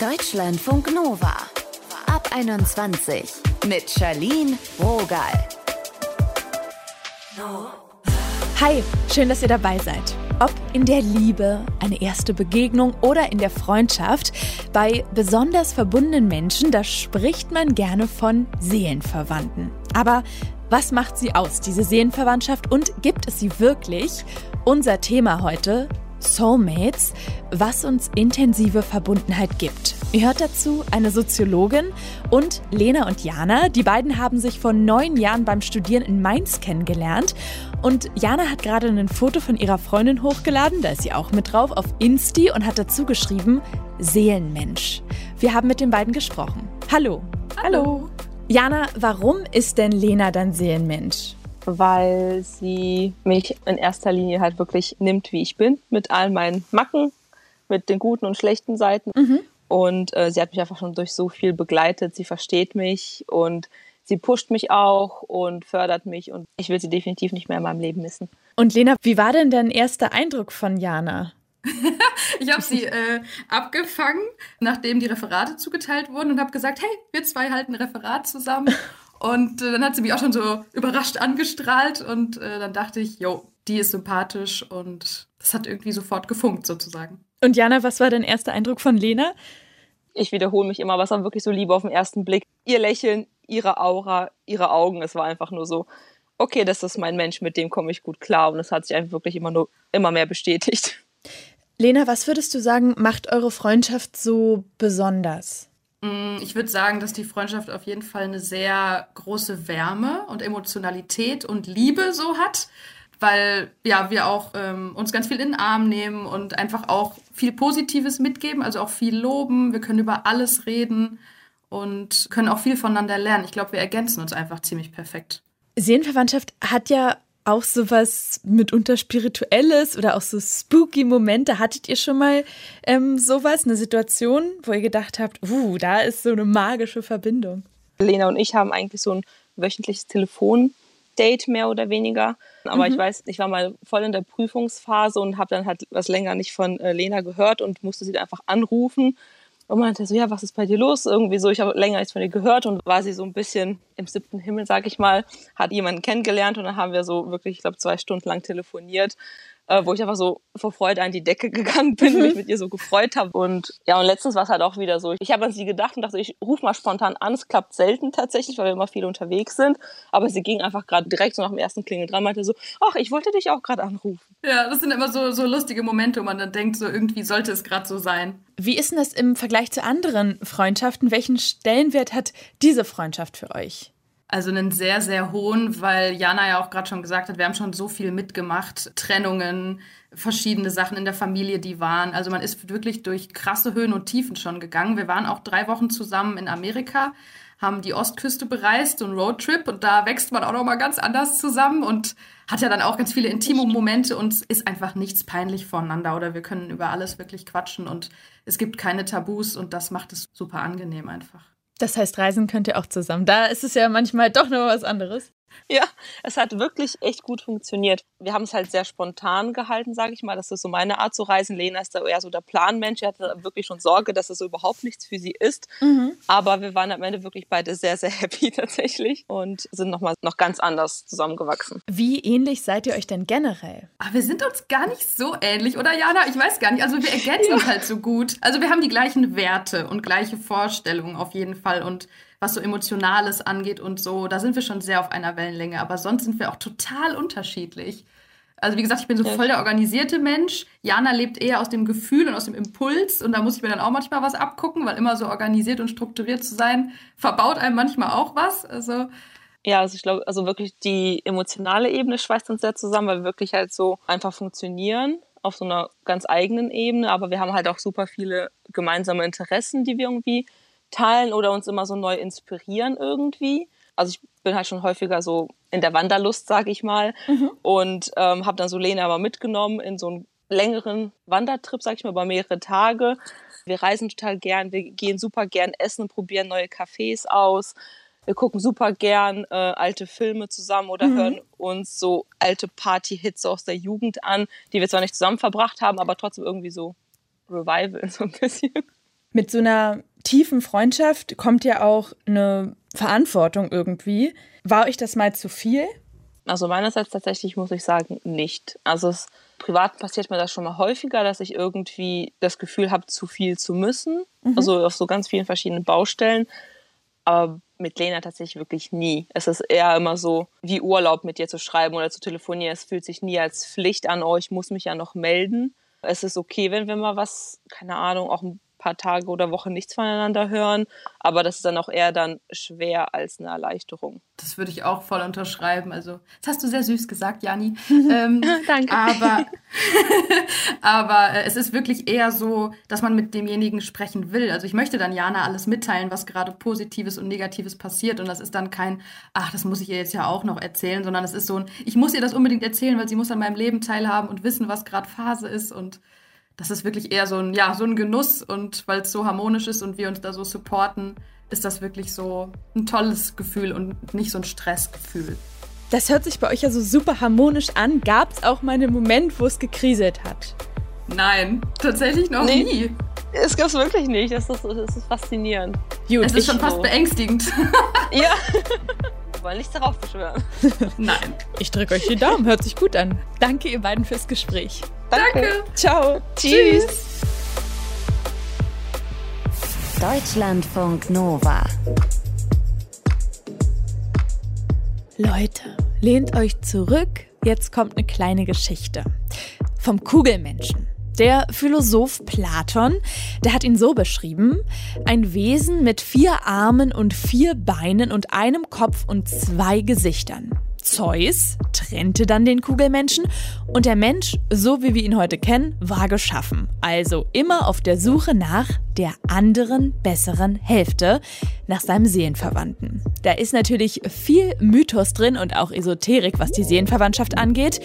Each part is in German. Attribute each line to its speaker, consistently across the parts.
Speaker 1: Deutschlandfunk Nova. Ab 21 mit Charlene Rogal.
Speaker 2: Hi, schön, dass ihr dabei seid. Ob in der Liebe, eine erste Begegnung oder in der Freundschaft, bei besonders verbundenen Menschen, da spricht man gerne von Seelenverwandten. Aber was macht sie aus, diese Seelenverwandtschaft, und gibt es sie wirklich? Unser Thema heute, Soulmates, was uns intensive Verbundenheit gibt. Ihr hört dazu eine Soziologin und Lena und Jana. Die beiden haben sich vor neun Jahren beim Studieren in Mainz kennengelernt. Und Jana hat gerade ein Foto von ihrer Freundin hochgeladen, da ist sie auch mit drauf, auf Insti und hat dazu geschrieben, Seelenmensch. Wir haben mit den beiden gesprochen. Hallo.
Speaker 3: Hallo.
Speaker 2: Jana, warum ist denn Lena dein Seelenmensch?
Speaker 3: Weil sie mich in erster Linie halt wirklich nimmt, wie ich bin, mit all meinen Macken, mit den guten und schlechten Seiten. Mhm. Und äh, sie hat mich einfach schon durch so viel begleitet. Sie versteht mich und sie pusht mich auch und fördert mich. Und ich will sie definitiv nicht mehr in meinem Leben missen.
Speaker 2: Und Lena, wie war denn dein erster Eindruck von Jana?
Speaker 4: ich habe sie äh, abgefangen, nachdem die Referate zugeteilt wurden und habe gesagt, hey, wir zwei halten ein Referat zusammen. Und äh, dann hat sie mich auch schon so überrascht angestrahlt und äh, dann dachte ich, jo, die ist sympathisch und das hat irgendwie sofort gefunkt sozusagen.
Speaker 2: Und Jana, was war dein erster Eindruck von Lena?
Speaker 3: Ich wiederhole mich immer, was war wirklich so Liebe auf den ersten Blick. Ihr Lächeln, ihre Aura, ihre Augen, es war einfach nur so, okay, das ist mein Mensch, mit dem komme ich gut klar und es hat sich einfach wirklich immer nur immer mehr bestätigt.
Speaker 2: Lena, was würdest du sagen, macht eure Freundschaft so besonders?
Speaker 4: Mm, ich würde sagen, dass die Freundschaft auf jeden Fall eine sehr große Wärme und Emotionalität und Liebe so hat, weil ja wir auch ähm, uns ganz viel in den Arm nehmen und einfach auch viel Positives mitgeben, also auch viel loben. Wir können über alles reden und können auch viel voneinander lernen. Ich glaube, wir ergänzen uns einfach ziemlich perfekt.
Speaker 2: Seelenverwandtschaft hat ja auch sowas mitunter Spirituelles oder auch so spooky Momente. Hattet ihr schon mal ähm, sowas, eine Situation, wo ihr gedacht habt, uh, da ist so eine magische Verbindung?
Speaker 3: Lena und ich haben eigentlich so ein wöchentliches Telefondate mehr oder weniger. Aber mhm. ich weiß, ich war mal voll in der Prüfungsphase und habe dann halt was länger nicht von äh, Lena gehört und musste sie dann einfach anrufen und meinte so, ja, was ist bei dir los? Irgendwie so, ich habe länger nichts von ihr gehört und war sie so ein bisschen im siebten Himmel, sag ich mal, hat jemanden kennengelernt und dann haben wir so wirklich, ich glaube, zwei Stunden lang telefoniert äh, wo ich einfach so vor Freude an die Decke gegangen bin, mich mit ihr so gefreut habe. Und ja, und letztens war es halt auch wieder so. Ich habe an sie gedacht und dachte, ich rufe mal spontan an. Es klappt selten tatsächlich, weil wir immer viel unterwegs sind. Aber sie ging einfach gerade direkt so nach dem ersten Klingel dran, meinte so, ach, ich wollte dich auch gerade anrufen.
Speaker 4: Ja, das sind immer so, so lustige Momente, wo man dann denkt, so irgendwie sollte es gerade so sein.
Speaker 2: Wie ist denn das im Vergleich zu anderen Freundschaften? Welchen Stellenwert hat diese Freundschaft für euch?
Speaker 4: Also einen sehr, sehr hohen, weil Jana ja auch gerade schon gesagt hat, wir haben schon so viel mitgemacht. Trennungen, verschiedene Sachen in der Familie, die waren. Also man ist wirklich durch krasse Höhen und Tiefen schon gegangen. Wir waren auch drei Wochen zusammen in Amerika, haben die Ostküste bereist, so einen Roadtrip und da wächst man auch noch mal ganz anders zusammen und hat ja dann auch ganz viele intime Momente und ist einfach nichts peinlich voneinander oder wir können über alles wirklich quatschen und es gibt keine Tabus und das macht es super angenehm einfach.
Speaker 2: Das heißt, reisen könnt ihr auch zusammen. Da ist es ja manchmal doch noch was anderes.
Speaker 3: Ja, es hat wirklich echt gut funktioniert. Wir haben es halt sehr spontan gehalten, sage ich mal. Das ist so meine Art zu reisen. Lena ist da eher so der Planmensch. Er hatte wirklich schon Sorge, dass es so überhaupt nichts für sie ist. Mhm. Aber wir waren am Ende wirklich beide sehr, sehr happy tatsächlich und sind nochmal noch ganz anders zusammengewachsen.
Speaker 2: Wie ähnlich seid ihr euch denn generell?
Speaker 4: Ach, wir sind uns gar nicht so ähnlich, oder Jana? Ich weiß gar nicht. Also wir ergänzen ja. uns halt so gut. Also wir haben die gleichen Werte und gleiche Vorstellungen auf jeden Fall und was so Emotionales angeht und so, da sind wir schon sehr auf einer Wellenlänge. Aber sonst sind wir auch total unterschiedlich. Also wie gesagt, ich bin so voll der organisierte Mensch. Jana lebt eher aus dem Gefühl und aus dem Impuls und da muss ich mir dann auch manchmal was abgucken, weil immer so organisiert und strukturiert zu sein, verbaut einem manchmal auch was. Also
Speaker 3: ja, also ich glaube, also wirklich die emotionale Ebene schweißt uns sehr zusammen, weil wir wirklich halt so einfach funktionieren auf so einer ganz eigenen Ebene, aber wir haben halt auch super viele gemeinsame Interessen, die wir irgendwie teilen oder uns immer so neu inspirieren irgendwie. Also ich bin halt schon häufiger so in der Wanderlust, sag ich mal, mhm. und ähm, habe dann so Lena aber mitgenommen in so einen längeren Wandertrip, sag ich mal, über mehrere Tage. Wir reisen total gern, wir gehen super gern essen und probieren neue Cafés aus. Wir gucken super gern äh, alte Filme zusammen oder mhm. hören uns so alte Party-Hits aus der Jugend an, die wir zwar nicht zusammen verbracht haben, aber trotzdem irgendwie so Revival so ein bisschen.
Speaker 2: Mit so einer tiefen Freundschaft kommt ja auch eine Verantwortung irgendwie. War euch das mal zu viel?
Speaker 3: Also meinerseits tatsächlich muss ich sagen, nicht. Also es, privat passiert mir das schon mal häufiger, dass ich irgendwie das Gefühl habe, zu viel zu müssen. Mhm. Also auf so ganz vielen verschiedenen Baustellen. Aber mit Lena tatsächlich wirklich nie. Es ist eher immer so wie Urlaub mit dir zu schreiben oder zu telefonieren. Es fühlt sich nie als Pflicht an, oh, ich muss mich ja noch melden. Es ist okay, wenn wir mal was, keine Ahnung, auch ein paar Tage oder Wochen nichts voneinander hören. Aber das ist dann auch eher dann schwer als eine Erleichterung.
Speaker 4: Das würde ich auch voll unterschreiben. Also, das hast du sehr süß gesagt, Jani. ähm,
Speaker 3: Danke.
Speaker 4: Aber, aber äh, es ist wirklich eher so, dass man mit demjenigen sprechen will. Also ich möchte dann Jana alles mitteilen, was gerade Positives und Negatives passiert. Und das ist dann kein, ach, das muss ich ihr jetzt ja auch noch erzählen, sondern es ist so ein, ich muss ihr das unbedingt erzählen, weil sie muss an meinem Leben teilhaben und wissen, was gerade Phase ist. Und das ist wirklich eher so ein, ja, so ein Genuss und weil es so harmonisch ist und wir uns da so supporten, ist das wirklich so ein tolles Gefühl und nicht so ein Stressgefühl.
Speaker 2: Das hört sich bei euch ja so super harmonisch an. Gab es auch mal einen Moment, wo es gekriselt hat?
Speaker 4: Nein, tatsächlich noch nee. nie.
Speaker 3: Es gab es wirklich nicht. Das ist, das ist faszinierend.
Speaker 4: Gut, es ist schon fast so. beängstigend.
Speaker 3: ja. Wir wollen nichts darauf beschwören.
Speaker 4: Nein.
Speaker 2: Ich drücke euch die Daumen. Hört sich gut an. Danke, ihr beiden, fürs Gespräch.
Speaker 3: Danke.
Speaker 2: Danke. Ciao.
Speaker 3: Tschüss.
Speaker 1: Deutschlandfunk Nova.
Speaker 2: Leute, lehnt euch zurück. Jetzt kommt eine kleine Geschichte. Vom Kugelmenschen. Der Philosoph Platon, der hat ihn so beschrieben, ein Wesen mit vier Armen und vier Beinen und einem Kopf und zwei Gesichtern. Zeus trennte dann den Kugelmenschen und der Mensch, so wie wir ihn heute kennen, war geschaffen. Also immer auf der Suche nach der anderen, besseren Hälfte, nach seinem Seelenverwandten. Da ist natürlich viel Mythos drin und auch Esoterik, was die Seelenverwandtschaft angeht.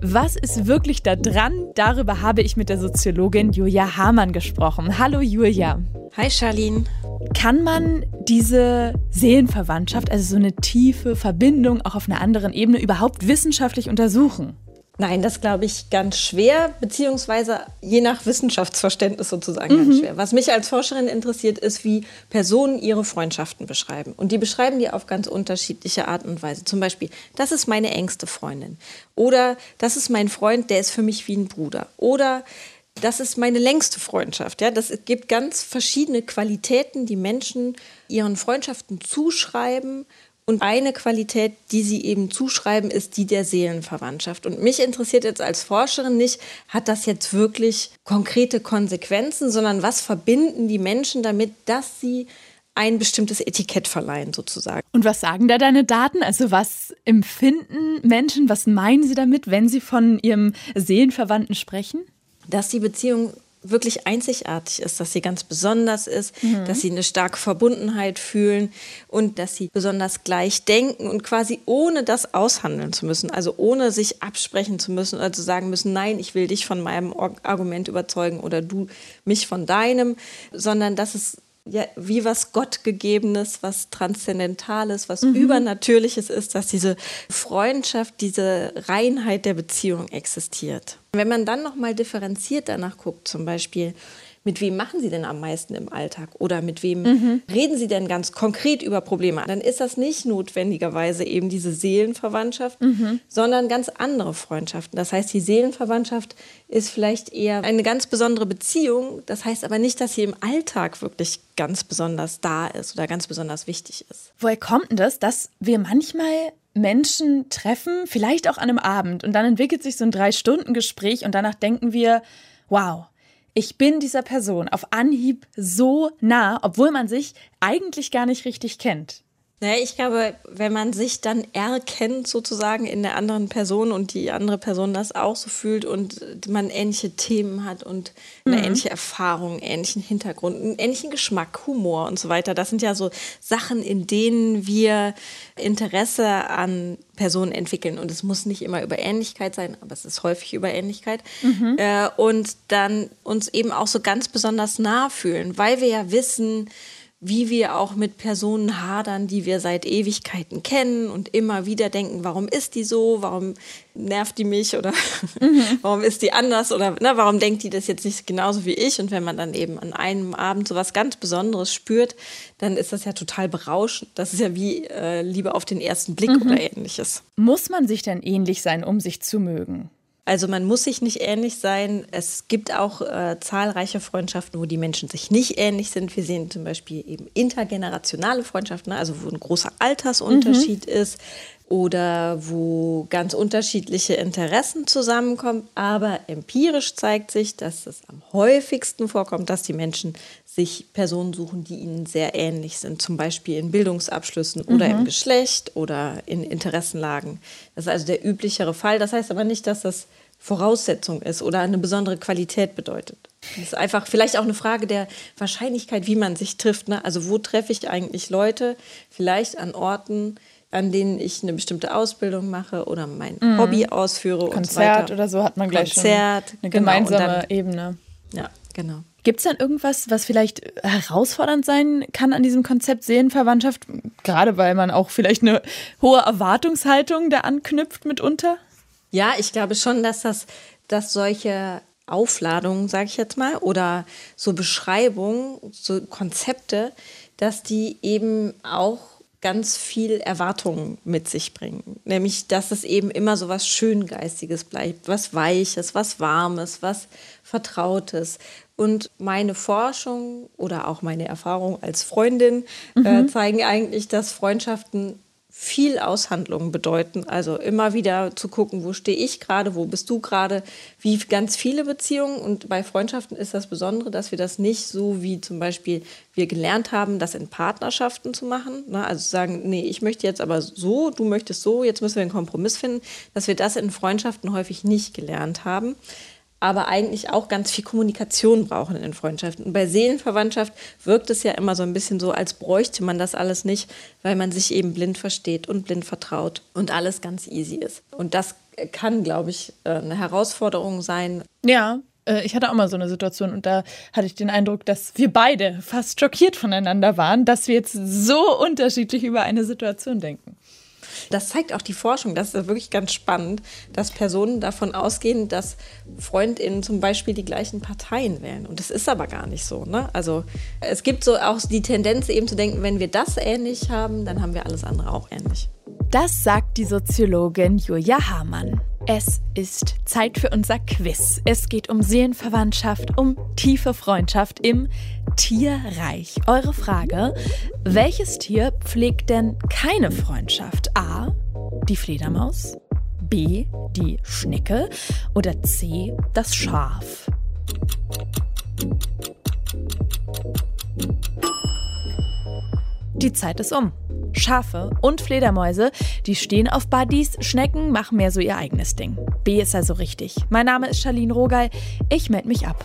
Speaker 2: Was ist wirklich da dran? Darüber habe ich mit der Soziologin Julia Hamann gesprochen. Hallo Julia.
Speaker 5: Hi Charlene.
Speaker 2: Kann man diese Seelenverwandtschaft, also so eine tiefe Verbindung auch auf einer anderen Ebene überhaupt wissenschaftlich untersuchen?
Speaker 5: Nein, das glaube ich ganz schwer, beziehungsweise je nach Wissenschaftsverständnis sozusagen mhm. ganz schwer. Was mich als Forscherin interessiert, ist, wie Personen ihre Freundschaften beschreiben. Und die beschreiben die auf ganz unterschiedliche Art und Weise. Zum Beispiel, das ist meine engste Freundin. Oder das ist mein Freund, der ist für mich wie ein Bruder. Oder das ist meine längste Freundschaft. Ja, das gibt ganz verschiedene Qualitäten, die Menschen ihren Freundschaften zuschreiben. Und eine Qualität, die sie eben zuschreiben, ist die der Seelenverwandtschaft. Und mich interessiert jetzt als Forscherin nicht, hat das jetzt wirklich konkrete Konsequenzen, sondern was verbinden die Menschen damit, dass sie ein bestimmtes Etikett verleihen, sozusagen.
Speaker 2: Und was sagen da deine Daten? Also was empfinden Menschen, was meinen sie damit, wenn sie von ihrem Seelenverwandten sprechen?
Speaker 5: Dass die Beziehung wirklich einzigartig ist, dass sie ganz besonders ist, mhm. dass sie eine starke Verbundenheit fühlen und dass sie besonders gleich denken und quasi ohne das aushandeln zu müssen, also ohne sich absprechen zu müssen oder zu sagen müssen, nein, ich will dich von meinem Argument überzeugen oder du mich von deinem, sondern dass es ja, wie was Gottgegebenes, was Transzendentales, was mhm. Übernatürliches ist, dass diese Freundschaft, diese Reinheit der Beziehung existiert. Wenn man dann nochmal differenziert danach guckt, zum Beispiel, mit wem machen Sie denn am meisten im Alltag oder mit wem mhm. reden Sie denn ganz konkret über Probleme, dann ist das nicht notwendigerweise eben diese Seelenverwandtschaft, mhm. sondern ganz andere Freundschaften. Das heißt, die Seelenverwandtschaft ist vielleicht eher eine ganz besondere Beziehung. Das heißt aber nicht, dass sie im Alltag wirklich ganz besonders da ist oder ganz besonders wichtig ist.
Speaker 2: Woher kommt denn das, dass wir manchmal Menschen treffen, vielleicht auch an einem Abend, und dann entwickelt sich so ein Drei-Stunden-Gespräch und danach denken wir, wow, ich bin dieser Person auf Anhieb so nah, obwohl man sich eigentlich gar nicht richtig kennt.
Speaker 5: Naja, ich glaube, wenn man sich dann erkennt sozusagen in der anderen Person und die andere Person das auch so fühlt und man ähnliche Themen hat und eine mhm. ähnliche Erfahrung, ähnlichen Hintergrund, einen ähnlichen Geschmack, Humor und so weiter. Das sind ja so Sachen, in denen wir Interesse an Personen entwickeln. Und es muss nicht immer über Ähnlichkeit sein, aber es ist häufig über Ähnlichkeit. Mhm. Äh, und dann uns eben auch so ganz besonders nah fühlen, weil wir ja wissen, wie wir auch mit Personen hadern, die wir seit Ewigkeiten kennen und immer wieder denken, warum ist die so, warum nervt die mich oder mhm. warum ist die anders oder ne, warum denkt die das jetzt nicht genauso wie ich? Und wenn man dann eben an einem Abend so was ganz Besonderes spürt, dann ist das ja total berauschend. Das ist ja wie äh, Liebe auf den ersten Blick mhm. oder ähnliches.
Speaker 2: Muss man sich denn ähnlich sein, um sich zu mögen?
Speaker 5: Also man muss sich nicht ähnlich sein. Es gibt auch äh, zahlreiche Freundschaften, wo die Menschen sich nicht ähnlich sind. Wir sehen zum Beispiel eben intergenerationale Freundschaften, ne? also wo ein großer Altersunterschied mhm. ist oder wo ganz unterschiedliche Interessen zusammenkommen. Aber empirisch zeigt sich, dass es am häufigsten vorkommt, dass die Menschen sich Personen suchen, die ihnen sehr ähnlich sind, zum Beispiel in Bildungsabschlüssen mhm. oder im Geschlecht oder in Interessenlagen. Das ist also der üblichere Fall. Das heißt aber nicht, dass das Voraussetzung ist oder eine besondere Qualität bedeutet. Das ist einfach vielleicht auch eine Frage der Wahrscheinlichkeit, wie man sich trifft. Ne? Also wo treffe ich eigentlich Leute? Vielleicht an Orten, an denen ich eine bestimmte Ausbildung mache oder mein mhm. Hobby ausführe.
Speaker 2: Konzert so oder so hat man gleich Konzert, schon eine genau, gemeinsame genau, dann, Ebene.
Speaker 5: Ja, genau.
Speaker 2: Gibt es dann irgendwas, was vielleicht herausfordernd sein kann an diesem Konzept Seelenverwandtschaft? Gerade weil man auch vielleicht eine hohe Erwartungshaltung da anknüpft mitunter?
Speaker 5: Ja, ich glaube schon, dass das, dass solche Aufladungen, sage ich jetzt mal, oder so Beschreibungen, so Konzepte, dass die eben auch ganz viel Erwartungen mit sich bringen. Nämlich, dass es eben immer so was Schöngeistiges bleibt, was Weiches, was Warmes, was Vertrautes. Und meine Forschung oder auch meine Erfahrung als Freundin äh, mhm. äh, zeigen eigentlich, dass Freundschaften viel Aushandlungen bedeuten. Also immer wieder zu gucken, wo stehe ich gerade, wo bist du gerade, wie ganz viele Beziehungen. Und bei Freundschaften ist das Besondere, dass wir das nicht so wie zum Beispiel wir gelernt haben, das in Partnerschaften zu machen. Ne? Also sagen, nee, ich möchte jetzt aber so, du möchtest so, jetzt müssen wir einen Kompromiss finden, dass wir das in Freundschaften häufig nicht gelernt haben aber eigentlich auch ganz viel Kommunikation brauchen in Freundschaften. Und bei Seelenverwandtschaft wirkt es ja immer so ein bisschen so, als bräuchte man das alles nicht, weil man sich eben blind versteht und blind vertraut und alles ganz easy ist. Und das kann, glaube ich, äh, eine Herausforderung sein.
Speaker 2: Ja, äh, ich hatte auch mal so eine Situation und da hatte ich den Eindruck, dass wir beide fast schockiert voneinander waren, dass wir jetzt so unterschiedlich über eine Situation denken.
Speaker 5: Das zeigt auch die Forschung, das ist wirklich ganz spannend, dass Personen davon ausgehen, dass FreundInnen zum Beispiel die gleichen Parteien wählen. Und das ist aber gar nicht so. Ne? Also es gibt so auch die Tendenz eben zu denken, wenn wir das ähnlich haben, dann haben wir alles andere auch ähnlich.
Speaker 2: Das sagt die Soziologin Julia Hamann. Es ist Zeit für unser Quiz. Es geht um Seelenverwandtschaft, um tiefe Freundschaft im Tierreich. Eure Frage, welches Tier pflegt denn keine Freundschaft? A, die Fledermaus, B, die Schnecke oder C, das Schaf? Die Zeit ist um. Schafe und Fledermäuse, die stehen auf Buddies, Schnecken machen mehr so ihr eigenes Ding. B ist also richtig. Mein Name ist Charlene Rogal. Ich melde mich ab.